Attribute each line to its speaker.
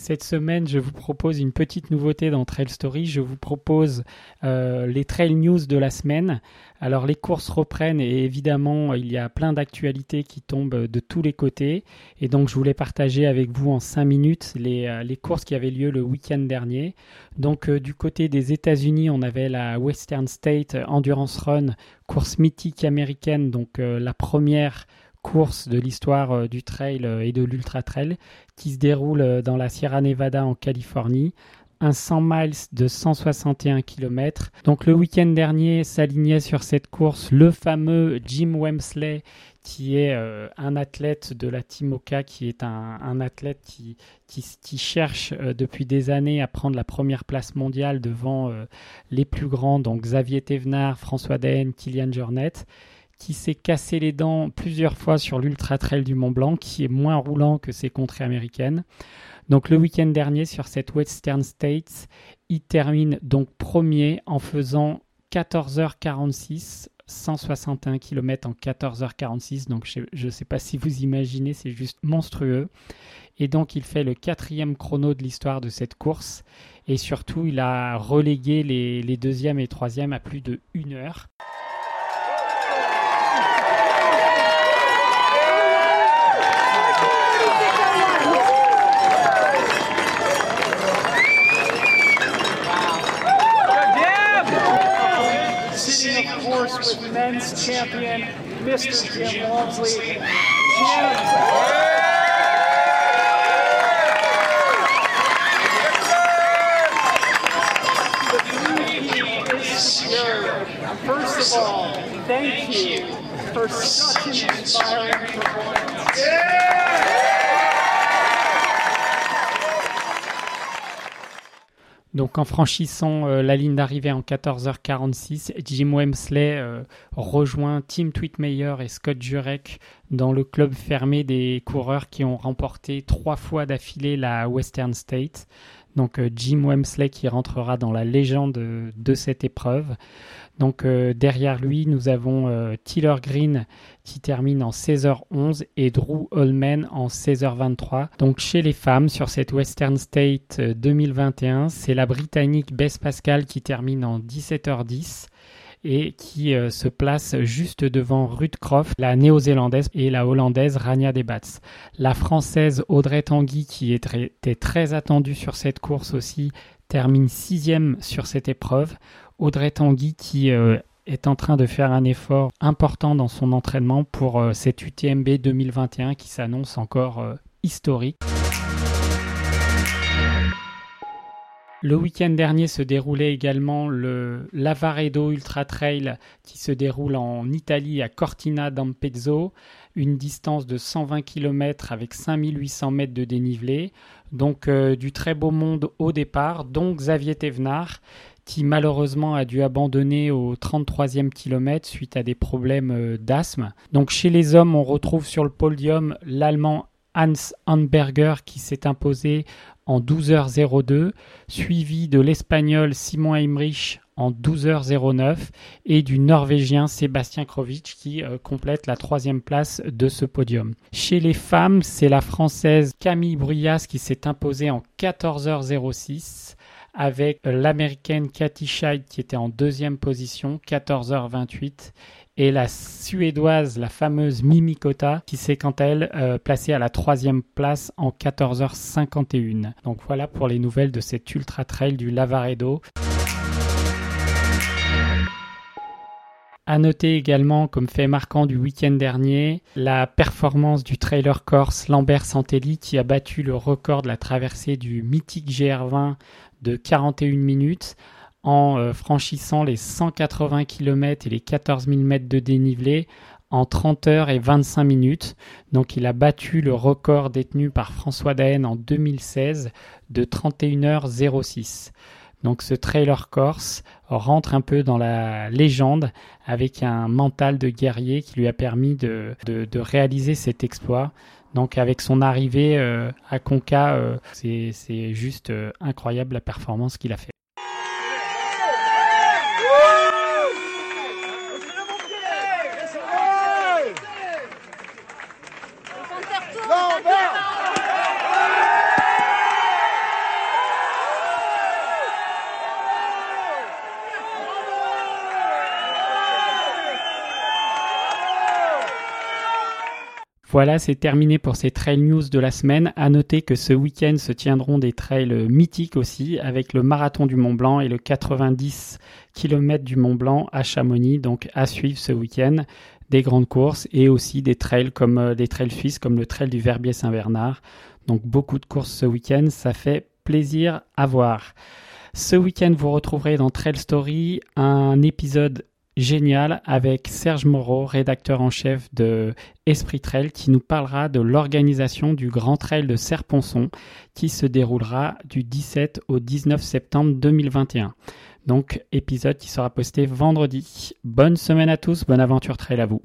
Speaker 1: Cette semaine, je vous propose une petite nouveauté dans Trail Story. Je vous propose euh, les Trail News de la semaine. Alors les courses reprennent et évidemment il y a plein d'actualités qui tombent de tous les côtés. Et donc je voulais partager avec vous en 5 minutes les, euh, les courses qui avaient lieu le week-end dernier. Donc euh, du côté des États-Unis, on avait la Western State Endurance Run, course mythique américaine, donc la première course de l'histoire euh, du trail euh, et de l'ultra trail qui se déroule euh, dans la Sierra Nevada en Californie. Un 100 miles de 161 km. Donc le week-end dernier s'alignait sur cette course le fameux Jim Wemsley qui est un athlète de la Team Oka, qui est un, athlète qui, qui, cherche depuis des années à prendre la première place mondiale devant les plus grands, donc Xavier Thévenard, François Daen, Kylian Jornet qui s'est cassé les dents plusieurs fois sur l'Ultra Trail du Mont Blanc, qui est moins roulant que ses contrées américaines. Donc le week-end dernier, sur cette Western States, il termine donc premier en faisant 14h46, 161 km en 14h46. Donc je ne sais pas si vous imaginez, c'est juste monstrueux. Et donc il fait le quatrième chrono de l'histoire de cette course. Et surtout, il a relégué les, les deuxièmes et troisièmes à plus de une heure. With men's champion, Mr. Jim Walmsley. Jim. First of all, thank you for such an inspiring performance. Yeah! Donc en franchissant euh, la ligne d'arrivée en 14h46, Jim Wemsley euh, rejoint Tim Tweetmeyer et Scott Jurek dans le club fermé des coureurs qui ont remporté trois fois d'affilée la Western State. Donc euh, Jim Wemsley qui rentrera dans la légende de cette épreuve. Donc euh, derrière lui, nous avons euh, Green qui termine en 16h11 et Drew Holman en 16h23. Donc chez les femmes, sur cette Western State 2021, euh, c'est la Britannique Bess Pascal qui termine en 17h10 et qui se place juste devant Ruth Croft, la néo-zélandaise, et la hollandaise Rania Debats. La française Audrey Tanguy, qui était très attendue sur cette course aussi, termine sixième sur cette épreuve. Audrey Tanguy qui euh, est en train de faire un effort important dans son entraînement pour euh, cette UTMB 2021 qui s'annonce encore euh, historique. Le week-end dernier se déroulait également le Lavaredo Ultra Trail qui se déroule en Italie à Cortina d'Ampezzo, une distance de 120 km avec 5800 mètres de dénivelé. Donc du très beau monde au départ, dont Xavier Thévenard qui malheureusement a dû abandonner au 33e kilomètre suite à des problèmes euh, d'asthme. Donc chez les hommes, on retrouve sur le podium l'Allemand Hans Handberger qui s'est imposé en 12h02, suivi de l'Espagnol Simon Heimrich en 12h09 et du Norvégien Sébastien Krovich qui euh, complète la troisième place de ce podium. Chez les femmes, c'est la Française Camille Bruyas qui s'est imposée en 14h06 avec l'américaine Cathy Scheid qui était en deuxième position, 14h28, et la suédoise, la fameuse Mimi Kota, qui s'est quant à elle euh, placée à la troisième place en 14h51. Donc voilà pour les nouvelles de cet ultra trail du Lavaredo. À noter également, comme fait marquant du week-end dernier, la performance du trailer corse Lambert Santelli qui a battu le record de la traversée du mythique GR20 de 41 minutes en euh, franchissant les 180 km et les 14 000 mètres de dénivelé en 30 heures et 25 minutes. Donc il a battu le record détenu par François Daen en 2016 de 31 h 06. Donc ce trailer corse rentre un peu dans la légende avec un mental de guerrier qui lui a permis de, réaliser cet exploit. Donc avec son arrivée euh, à Conca, euh, c'est juste incroyable la performance qu'il a fait. Voilà, c'est terminé pour ces trail news de la semaine. À noter que ce week-end se tiendront des trails mythiques aussi, avec le marathon du Mont Blanc et le 90 km du Mont Blanc à Chamonix. Donc à suivre ce week-end des grandes courses et aussi des trails comme euh, des trails suisses comme le trail du Verbier Saint-Bernard. Donc beaucoup de courses ce week-end, ça fait plaisir à voir. Ce week-end, vous retrouverez dans Trail Story un épisode génial avec Serge Moreau, rédacteur en chef de Esprit Trail, qui nous parlera de l'organisation du Grand Trail de Serponçon qui se déroulera du 17 au 19 septembre 2021. Donc épisode qui sera posté vendredi. Bonne semaine à tous, bonne aventure trail à vous.